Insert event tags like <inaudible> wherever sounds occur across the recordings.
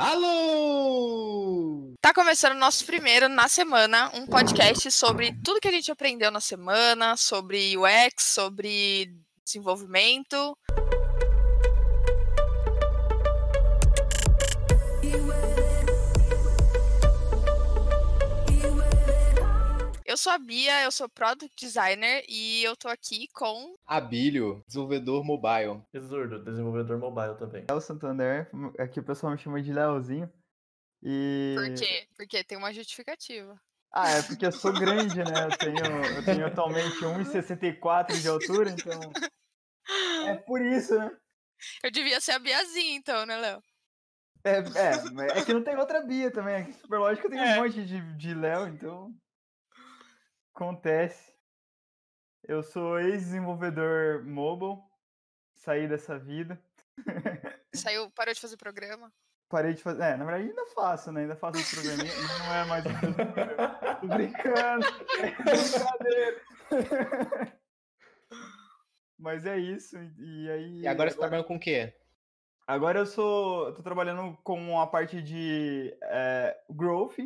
Alô! Tá começando o nosso primeiro na semana, um podcast sobre tudo que a gente aprendeu na semana, sobre UX, sobre desenvolvimento. Sou a Bia, eu sou Product Designer e eu tô aqui com. Abílio, desenvolvedor mobile. Exurdo, desenvolvedor mobile também. Léo Santander, aqui o pessoal me chama de Leozinho. E... Por quê? Porque tem uma justificativa. Ah, é porque eu sou grande, né? Eu tenho, eu tenho atualmente 1,64 de altura, então. É por isso, né? Eu devia ser a Biazinha, então, né, Léo? É, é, é que não tem outra Bia também. Aqui, super lógico, tem é. um monte de, de Léo, então. Acontece. Eu sou ex-desenvolvedor mobile, saí dessa vida. Saiu, parou de fazer programa? Parei de fazer. É, na verdade ainda faço, né? Ainda faço os programinha, mas não é mais o mesmo Tô brincando. <laughs> Brincadeira. mas é isso. E aí. E agora você tá trabalhando com o quê? Agora eu sou. tô trabalhando com a parte de é, growth,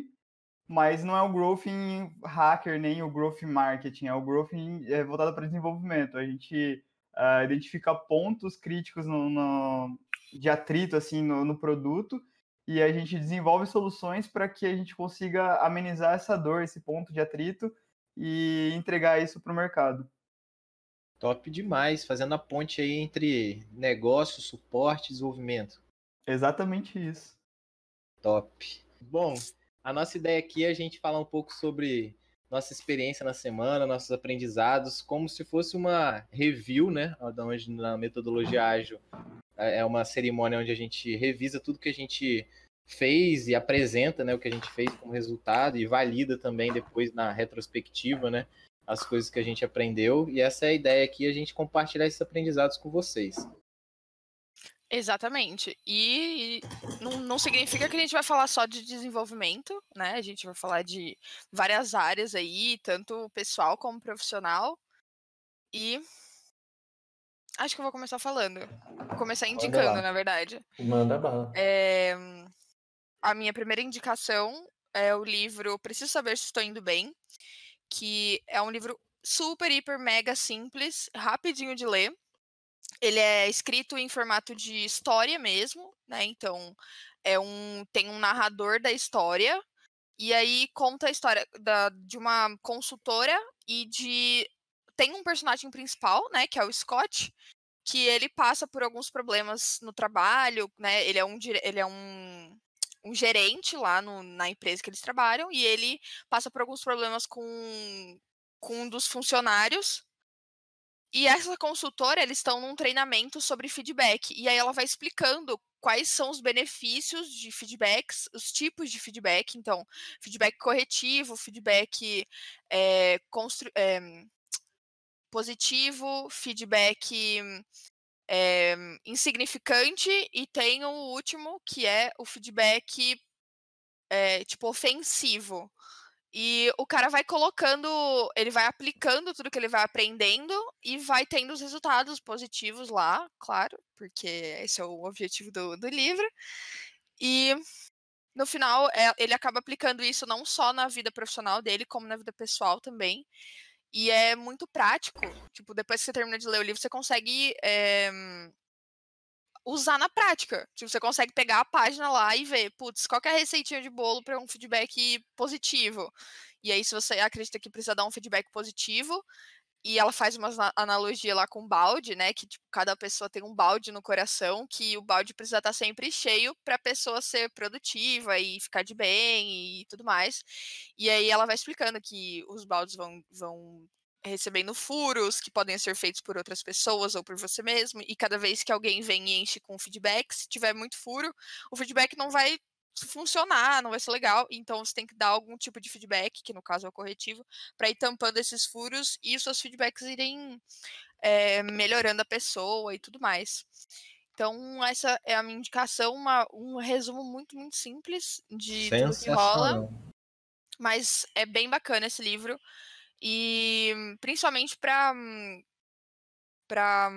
mas não é o growth em hacker nem o growth em marketing, é o growth em, é, voltado para desenvolvimento. A gente uh, identifica pontos críticos no, no, de atrito assim no, no produto e a gente desenvolve soluções para que a gente consiga amenizar essa dor, esse ponto de atrito e entregar isso para o mercado. Top demais, fazendo a ponte aí entre negócio, suporte e desenvolvimento. Exatamente isso. Top. Bom, a nossa ideia aqui é a gente falar um pouco sobre nossa experiência na semana, nossos aprendizados, como se fosse uma review, né? Onde na metodologia ágil é, é uma cerimônia onde a gente revisa tudo que a gente fez e apresenta, né, o que a gente fez como resultado e valida também depois na retrospectiva, né, as coisas que a gente aprendeu. E essa é a ideia aqui, a gente compartilhar esses aprendizados com vocês. Exatamente. E, não, não, significa que a gente vai falar só de desenvolvimento, né? A gente vai falar de várias áreas aí, tanto pessoal como profissional. E acho que eu vou começar falando. Vou começar indicando, na verdade. Manda bala. É, a minha primeira indicação é o livro Preciso Saber Se Estou Indo Bem, que é um livro super, hiper, mega simples, rapidinho de ler ele é escrito em formato de história mesmo, né? Então, é um tem um narrador da história e aí conta a história da, de uma consultora e de tem um personagem principal, né, que é o Scott, que ele passa por alguns problemas no trabalho, né? Ele é um ele é um um gerente lá no, na empresa que eles trabalham e ele passa por alguns problemas com, com um dos funcionários e essa consultora, eles estão num treinamento sobre feedback. E aí ela vai explicando quais são os benefícios de feedbacks, os tipos de feedback. Então, feedback corretivo, feedback é, é, positivo, feedback é, insignificante e tem o último que é o feedback tipo ofensivo. E o cara vai colocando, ele vai aplicando tudo que ele vai aprendendo e vai tendo os resultados positivos lá, claro, porque esse é o objetivo do, do livro. E no final, é, ele acaba aplicando isso não só na vida profissional dele, como na vida pessoal também. E é muito prático. Tipo, depois que você termina de ler o livro, você consegue é, usar na prática. Tipo, você consegue pegar a página lá e ver, putz, qual é a receitinha de bolo para um feedback positivo? E aí, se você acredita que precisa dar um feedback positivo, e ela faz uma analogia lá com balde, né? Que tipo, cada pessoa tem um balde no coração, que o balde precisa estar sempre cheio para a pessoa ser produtiva e ficar de bem e tudo mais. E aí ela vai explicando que os baldes vão, vão recebendo furos que podem ser feitos por outras pessoas ou por você mesmo, e cada vez que alguém vem e enche com feedback, se tiver muito furo, o feedback não vai funcionar, não vai ser legal, então você tem que dar algum tipo de feedback, que no caso é o corretivo, para ir tampando esses furos e os seus feedbacks irem é, melhorando a pessoa e tudo mais. Então, essa é a minha indicação, uma, um resumo muito, muito simples de tudo que rola. Mas é bem bacana esse livro. E principalmente para para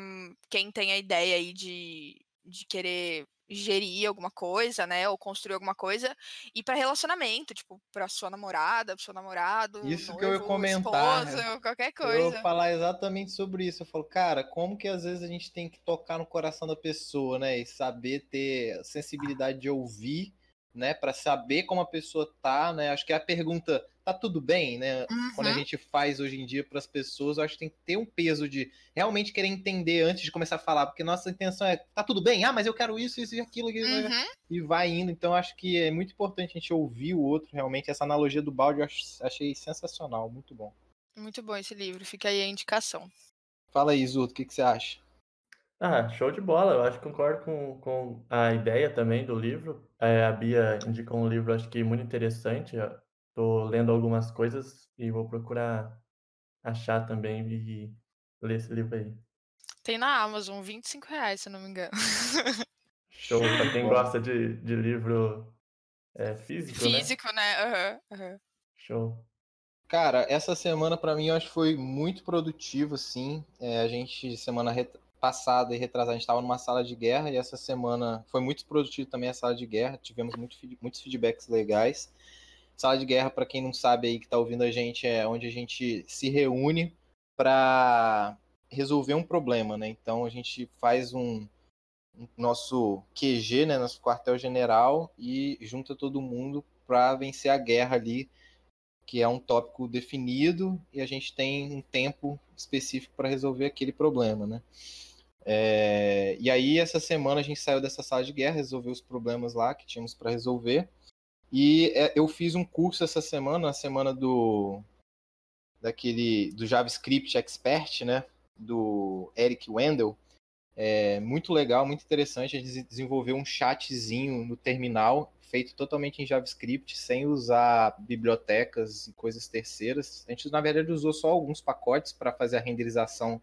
quem tem a ideia aí de, de querer gerir alguma coisa, né, ou construir alguma coisa, e para relacionamento, tipo, para sua namorada, pro seu namorado, Isso noivo, que eu ia comentar. esposa, <laughs> qualquer Eu coisa. vou falar exatamente sobre isso. Eu falo, cara, como que às vezes a gente tem que tocar no coração da pessoa, né? E saber ter sensibilidade de ouvir, né? Pra saber como a pessoa tá, né? Acho que é a pergunta, tá tudo bem, né? Quando a Uhum. gente faz hoje em dia para as pessoas, eu acho que tem que ter um peso de realmente querer entender antes de começar a falar, porque nossa intenção é, tá tudo bem? Ah, mas eu quero isso, isso e aquilo, Uhum. e vai indo. Então, acho que é muito importante a gente ouvir o outro, realmente. Essa analogia do balde eu ach- achei sensacional, muito bom. Muito bom esse livro, fica aí a indicação. Fala aí, Zuto, o que, que você acha? Ah, show de bola. Eu acho que concordo com, com a ideia também do livro. É, a Bia indicou um livro, acho que muito interessante. Tô lendo algumas coisas e vou procurar achar também e ler esse livro aí. Tem na Amazon, 25 reais, se eu não me engano. <laughs> Show. Pra quem gosta de, de livro é, físico, né? Físico, né? Aham, aham. Show. Cara, essa semana pra mim eu acho que foi muito produtivo, assim. É, a gente, semana passada e retrasada, a gente estava numa sala de guerra e essa semana foi muito produtivo também a sala de guerra. Tivemos muito, muitos feedbacks legais. Sala de guerra, pra quem não sabe aí que tá ouvindo a gente, é onde a gente se reúne pra resolver um problema, né? Então a gente faz um, um nosso QG, né, nosso quartel-general e junta todo mundo pra vencer a guerra ali que é um tópico definido e a gente tem um tempo específico para resolver aquele problema, né? É, e aí essa semana a gente saiu dessa sala de guerra, resolveu os problemas lá que tínhamos para resolver e é, eu fiz um curso essa semana, a semana do daquele do JavaScript Expert, né? Do Eric Wendell. É muito legal, muito interessante. A gente desenvolveu um chatzinho no terminal feito totalmente em JavaScript, sem usar bibliotecas e coisas terceiras. A gente, na verdade, usou só alguns pacotes para fazer a renderização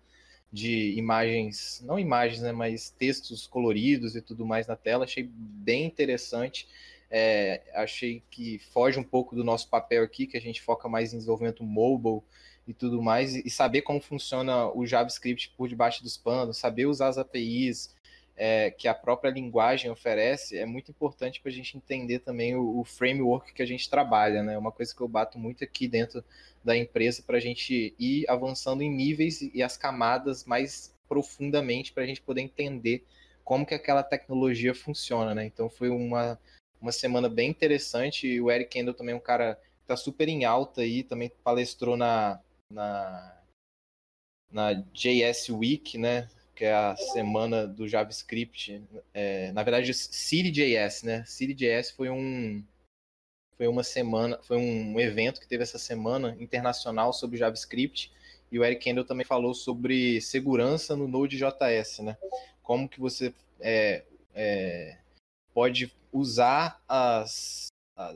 de imagens, não imagens, né, mas textos coloridos e tudo mais na tela. Achei bem interessante. É, achei que foge um pouco do nosso papel aqui, que a gente foca mais em desenvolvimento mobile e tudo mais, e saber como funciona o JavaScript por debaixo dos panos, saber usar as APIs, é, que a própria linguagem oferece é muito importante para a gente entender também o, o, framework que a gente trabalha, né? Uma coisa que eu bato muito aqui dentro da empresa para a gente ir avançando em níveis e as camadas mais profundamente para a gente poder entender como que aquela tecnologia funciona, né? Então foi uma, uma semana bem interessante o Eric Kendall também é um cara que está super em alta aí, também palestrou na, na, na JS Week, né? Que é a semana do JavaScript, é, na verdade CityJS, né? CityJS foi um foi uma semana, foi um evento que teve essa semana internacional sobre JavaScript e o Eric Kendall também falou sobre segurança no Node.js, né? Como que você é, é, pode usar as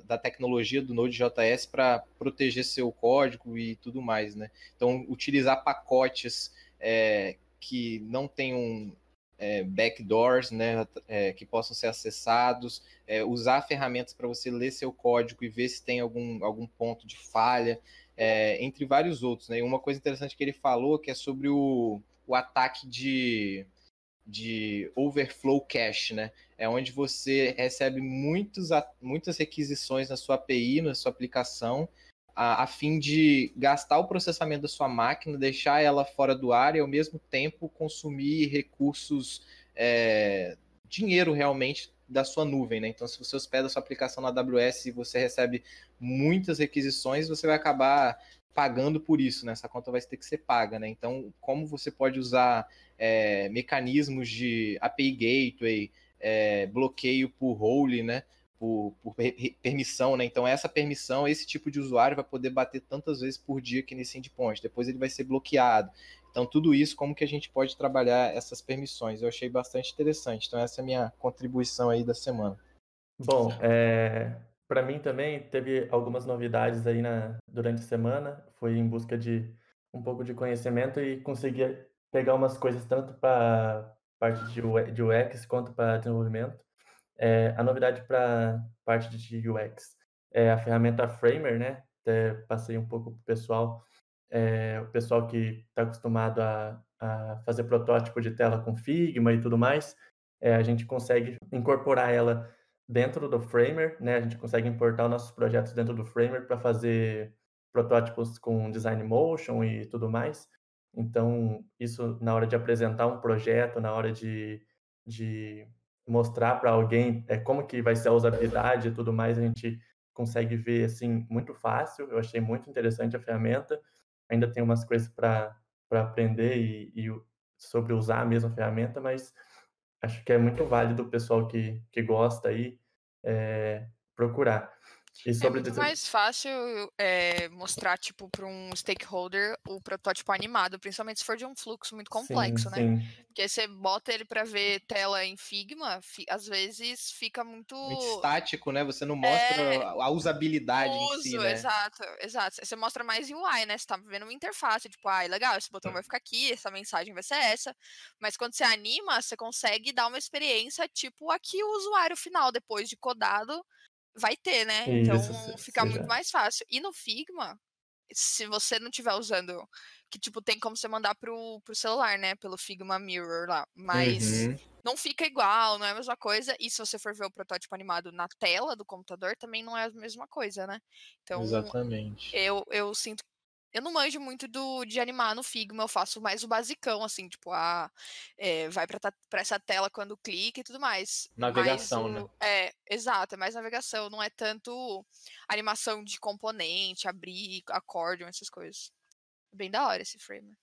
da tecnologia do Node.js para proteger seu código e tudo mais, né? Então utilizar pacotes é, que não tenham é, backdoors, né, é, que possam ser acessados, é, usar ferramentas para você ler seu código e ver se tem algum, algum ponto de falha, é, entre vários outros. Né? E uma coisa interessante que ele falou que é sobre o, o ataque de, de overflow cache, né? É onde você recebe muitos, muitas requisições na sua API, na sua aplicação, a, a, fim de gastar o processamento da sua máquina, deixar ela fora do ar e ao mesmo tempo consumir recursos, é, dinheiro realmente da sua nuvem, né? Então, se você hospeda a sua aplicação na AWS e você recebe muitas requisições, você vai acabar pagando por isso, né? Essa conta vai ter que ser paga, né? Então, como você pode usar é, mecanismos de API Gateway, é, bloqueio por role, né? Por, por, permissão, né? Então essa permissão, esse tipo de usuário vai poder bater tantas vezes por dia aqui nesse endpoint. Depois ele vai ser bloqueado. Então tudo isso, como que a gente pode trabalhar essas permissões? Eu achei bastante interessante. Então essa é a minha contribuição aí da semana. Bom, é, para mim também teve algumas novidades aí na, durante a semana. Fui em busca de um pouco de conhecimento e consegui pegar umas coisas tanto para parte de UX quanto para desenvolvimento. É, a novidade para parte de UX é a ferramenta Framer, né? Até passei um pouco para o pessoal, é, o pessoal que está acostumado a, a, fazer protótipo de tela com Figma e tudo mais. é, a gente consegue incorporar ela dentro do Framer, né? A gente consegue importar nossos projetos dentro do Framer para fazer protótipos com design motion e tudo mais. Então, isso na hora de apresentar um projeto, na hora de, de mostrar para alguém é, como que vai ser a usabilidade e tudo mais, a gente consegue ver assim muito fácil. Eu achei muito interessante a ferramenta. Ainda tem umas coisas para aprender e, e sobre usar a mesma ferramenta, mas acho que é muito válido o pessoal que, que gosta aí é, procurar. E sobre é muito mais fácil é, mostrar, tipo, para um stakeholder o protótipo animado, principalmente se for de um fluxo muito complexo, sim, né? Sim. Porque você bota ele para ver tela em Figma, às vezes fica muito... Muito estático, né? Você não mostra é... a usabilidade uso, em si, né? Exato, exato. Você mostra mais UI, né? Você tá vendo uma interface, tipo, ah, legal, esse botão vai ficar aqui, essa mensagem vai ser essa. Mas quando você anima, você consegue dar uma experiência, tipo, aqui o usuário final, depois de codado, vai ter, né? Então Isso, fica seja. muito mais fácil. E no Figma, se você não estiver usando, que tipo, tem como você mandar pro, pro celular, né? Pelo Figma Mirror lá. Mas uhum. não fica igual, não é a mesma coisa. E se você for ver o protótipo animado na tela do computador, também não é a mesma coisa, né? Então, Exatamente. Eu, eu sinto eu não manjo muito do, de animar no Figma, eu faço mais o basicão, assim, tipo, a, é, vai pra, pra essa tela quando clica e tudo mais. Navegação, o, né? É, exato, é mais navegação, não é tanto animação de componente, abrir, acórdion, essas coisas. Bem da hora esse frame.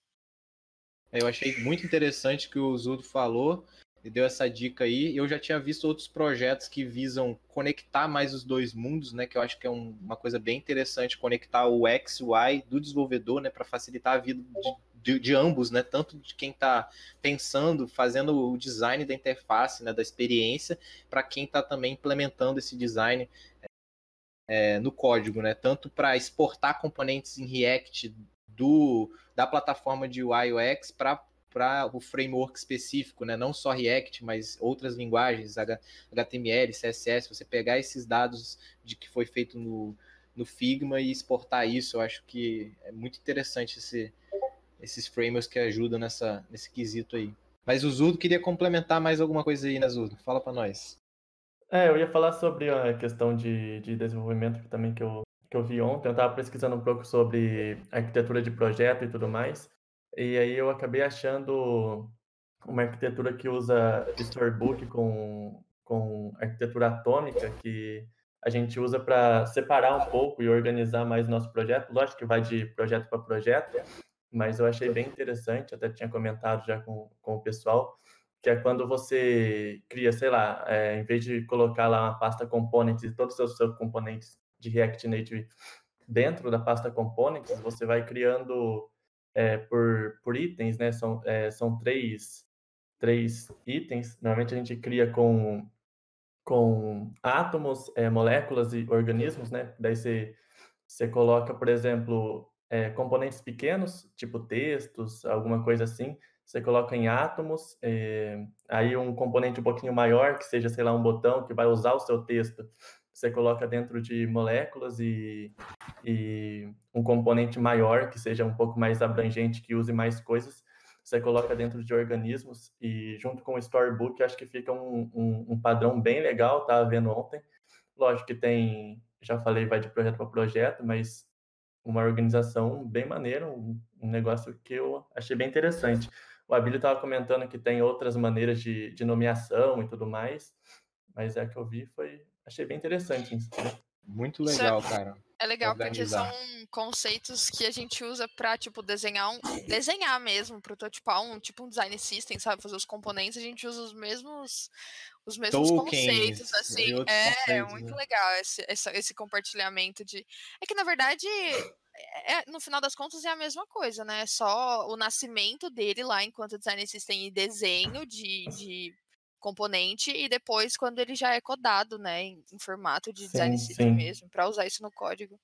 Eu achei muito interessante que o Zudo falou e deu essa dica aí. Eu já tinha visto outros projetos que visam conectar mais os dois mundos, né? Que eu acho que é um, uma coisa bem interessante conectar o X, o Y do desenvolvedor, né? Para facilitar a vida de, de, de, ambos, né? Tanto de quem está pensando, fazendo o design da interface, né? Da experiência, para quem está também implementando esse design é, no código, né? Tanto para exportar componentes em React do, da plataforma de UI UX para para o framework específico, né? não só React, mas outras linguagens, HTML, CSS, você pegar esses dados de que foi feito no, no Figma e exportar isso, eu acho que é muito interessante esse, esses frameworks que ajudam nessa, nesse quesito aí. Mas o Zudo queria complementar mais alguma coisa aí, né, Zudo? Fala para nós. É, eu ia falar sobre a questão de, de desenvolvimento também que eu, que eu vi ontem. Eu estava pesquisando um pouco sobre arquitetura de projeto e tudo mais. E aí eu acabei achando uma arquitetura que usa Storybook com, com arquitetura atômica, que a gente usa para separar um pouco e organizar mais nosso projeto. Lógico que vai de projeto para projeto, mas eu achei bem interessante, até tinha comentado já com, com o pessoal, que é quando você cria, sei lá, é, em vez de colocar lá uma pasta components e todos os seus componentes de React Native dentro da pasta components, você vai criando é, por, por itens, né? São, é, são três, três itens. Normalmente a gente cria com, com átomos, é, moléculas e organismos, né? Daí você, você coloca, por exemplo, componentes pequenos, tipo textos, alguma coisa assim. Você coloca em átomos, aí um componente um pouquinho maior, que seja, sei lá, um botão que vai usar o seu texto você coloca dentro de moléculas e, e um componente maior, que seja um pouco mais abrangente, que use mais coisas, você coloca dentro de organismos e junto com o Storybook, acho que fica um, um, um padrão bem legal, estava vendo ontem. Lógico que tem, já falei, vai de projeto para projeto, mas uma organização bem maneira, um, um, negócio que eu achei bem interessante. O Abílio estava comentando que tem outras maneiras de, de nomeação e tudo mais, mas é que eu vi foi achei bem interessante. Muito legal, é, cara. É legal Organizar. porque são conceitos que a gente usa para tipo desenhar um desenhar mesmo, prototipar um tipo um design system, sabe, fazer os componentes, a gente usa os mesmos os mesmos Tokens, conceitos assim. É, conceitos, é muito né? legal esse, esse, esse compartilhamento de É que na verdade é, é, no final das contas é a mesma coisa, né? Só o nascimento dele lá enquanto design system e desenho de, de componente e depois quando ele já é codado, né, em, em formato de sim, design system mesmo, para usar isso no código.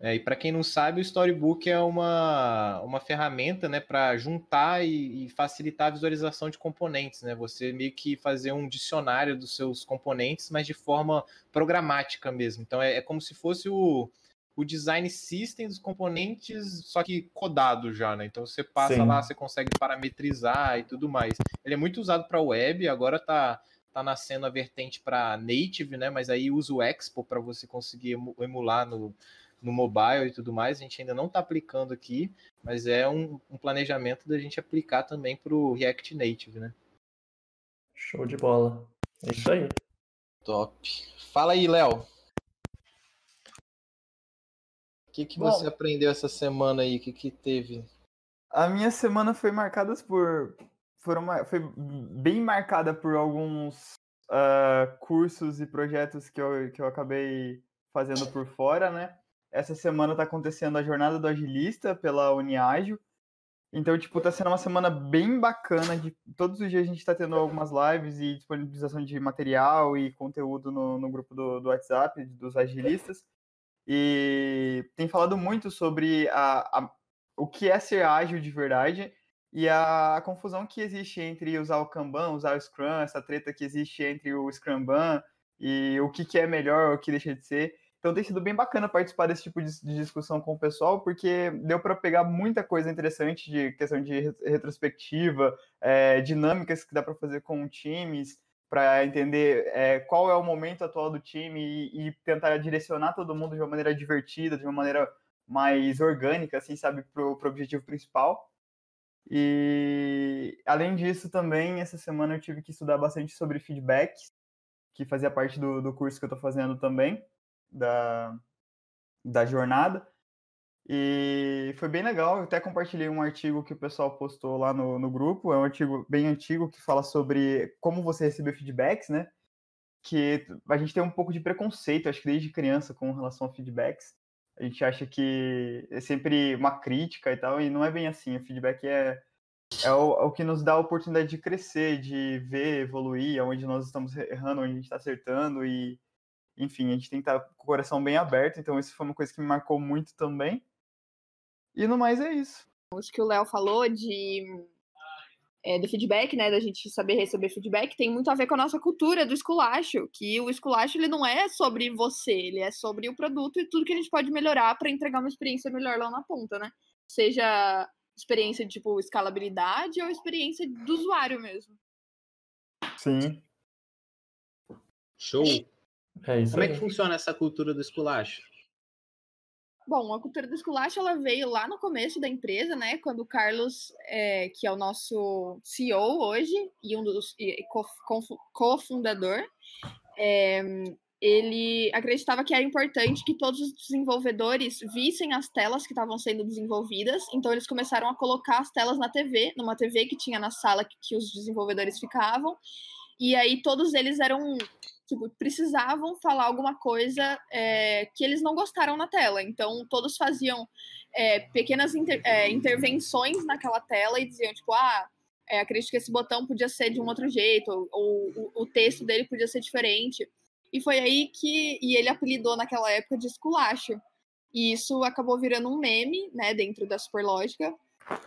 É, e para quem não sabe, o Storybook é uma, uma ferramenta né, para juntar e, e, facilitar a visualização de componentes. Né? Você meio que fazer um dicionário dos seus componentes, mas de forma programática mesmo. Então é, é como se fosse o, o design system dos componentes, só que codado já, né? Então você passa Sim. lá, você consegue parametrizar e tudo mais. Ele é muito usado para web, agora tá tá nascendo a vertente para native, né? Mas aí usa o Expo para você conseguir emu- emular no, no mobile e tudo mais. A gente ainda não está aplicando aqui, mas é um, um planejamento da gente aplicar também para o React Native, né? Show de bola. É isso aí. Top. Fala aí, Léo. Que, que Bom. você aprendeu essa semana aí? O que, que teve? A minha semana foi marcada por. Foram, foi bem marcada por alguns ah, cursos e projetos que eu, que eu acabei fazendo por fora, né? Essa semana está acontecendo a jornada do agilista pela Uniágil. Então, tipo, tá sendo uma semana bem bacana. De, todos os dias a gente está tendo algumas lives e disponibilização de material e conteúdo no, no grupo do, do WhatsApp dos agilistas. E tem falado muito sobre a, a- o que é ser ágil de verdade e a, confusão que existe entre usar o Kanban, usar o Scrum, essa treta que existe entre o Scrumban e o que, que é melhor, o que deixa de ser. Então tem sido bem bacana participar desse tipo de, de discussão com o pessoal, porque deu para pegar muita coisa interessante de questão de re- retrospectiva, eh, dinâmicas que dá para fazer com times, para entender eh, qual é o momento atual do time e, e tentar direcionar todo mundo de uma maneira divertida, de uma maneira mais orgânica, assim, sabe, para o objetivo principal. E além disso, também essa semana eu tive que estudar bastante sobre feedback, que fazia parte do, do curso que eu estou fazendo também, da, da jornada. E foi bem legal, eu até compartilhei um artigo que o pessoal postou lá no, no grupo, é um artigo bem antigo que fala sobre como você receber feedbacks, né? Que a gente tem um pouco de preconceito, acho que desde criança, com relação a feedbacks. A gente acha que é sempre uma crítica e tal, e não é bem assim. O feedback é, é, o, é o que nos dá a oportunidade de crescer, de ver, evoluir, onde nós estamos errando, onde a gente está acertando, e enfim, a gente tem que estar com o coração bem aberto. Então, isso foi uma coisa que me marcou muito também. E no mais é isso. Isso que o Léo falou de é, do feedback, né, da gente saber receber feedback, tem muito a ver com a nossa cultura do esculacho, que o esculacho ele não é sobre você, ele é sobre o produto e tudo que a gente pode melhorar para entregar uma experiência melhor lá na ponta, né? Seja experiência de tipo escalabilidade ou experiência do usuário mesmo. Sim. Show. É isso Como é aí. que funciona essa cultura do esculacho? Bom, a cultura do esculacho ela veio lá no começo da empresa, né? Quando o Carlos, é, que é o nosso CEO hoje e um dos cofundador, é, ele acreditava que era importante que todos os desenvolvedores vissem as telas que estavam sendo desenvolvidas. Então eles começaram a colocar as telas na TV, numa TV que tinha na sala que, que os desenvolvedores ficavam. E aí todos eles eram tipo, precisavam falar alguma coisa é, que eles não gostaram na tela. Então, todos faziam é, pequenas inter- é, intervenções naquela tela e diziam, tipo, ah, acredito que esse botão podia ser de um outro jeito, ou, ou o, o texto dele podia ser diferente. E foi aí que e ele apelidou naquela época de esculacho. E isso acabou virando um meme, né, dentro da Superlógica,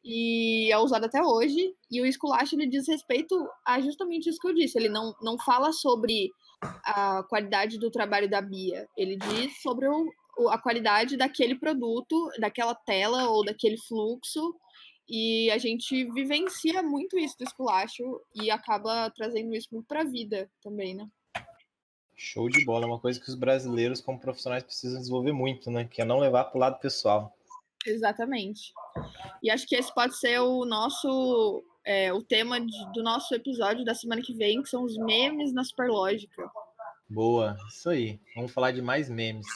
e é usado até hoje. E o esculacho ele diz respeito a justamente isso que eu disse. Ele não, não fala sobre a qualidade do trabalho da Bia. Ele diz sobre o, a qualidade daquele produto, daquela tela ou daquele fluxo. E a gente vivencia muito isso do esculacho e acaba trazendo isso muito para a vida também, né? Show de bola, é uma coisa que os brasileiros, como profissionais, precisam desenvolver muito, né? Que é não levar para o lado pessoal. Exatamente. E acho que esse pode ser o nosso é, o tema de- do nosso episódio da semana que vem, que são os memes na Superlógica. Boa, isso aí. Vamos falar de mais memes.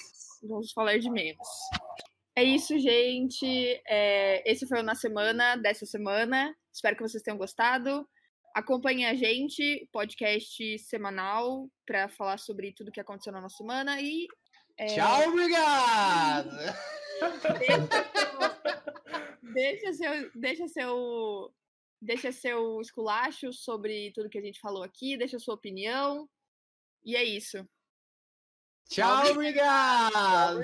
Vamos falar de memes. É isso, gente. É, esse foi o Na Semana dessa semana. Espero que vocês tenham gostado. Acompanhe a gente, podcast semanal, para falar sobre tudo que aconteceu na nossa semana. E é, Tchau, obrigado! <laughs> deixa seu, deixa seu, deixa seu esculacho sobre tudo que a gente falou aqui, deixa sua opinião. E é isso. Tchau, obrigado!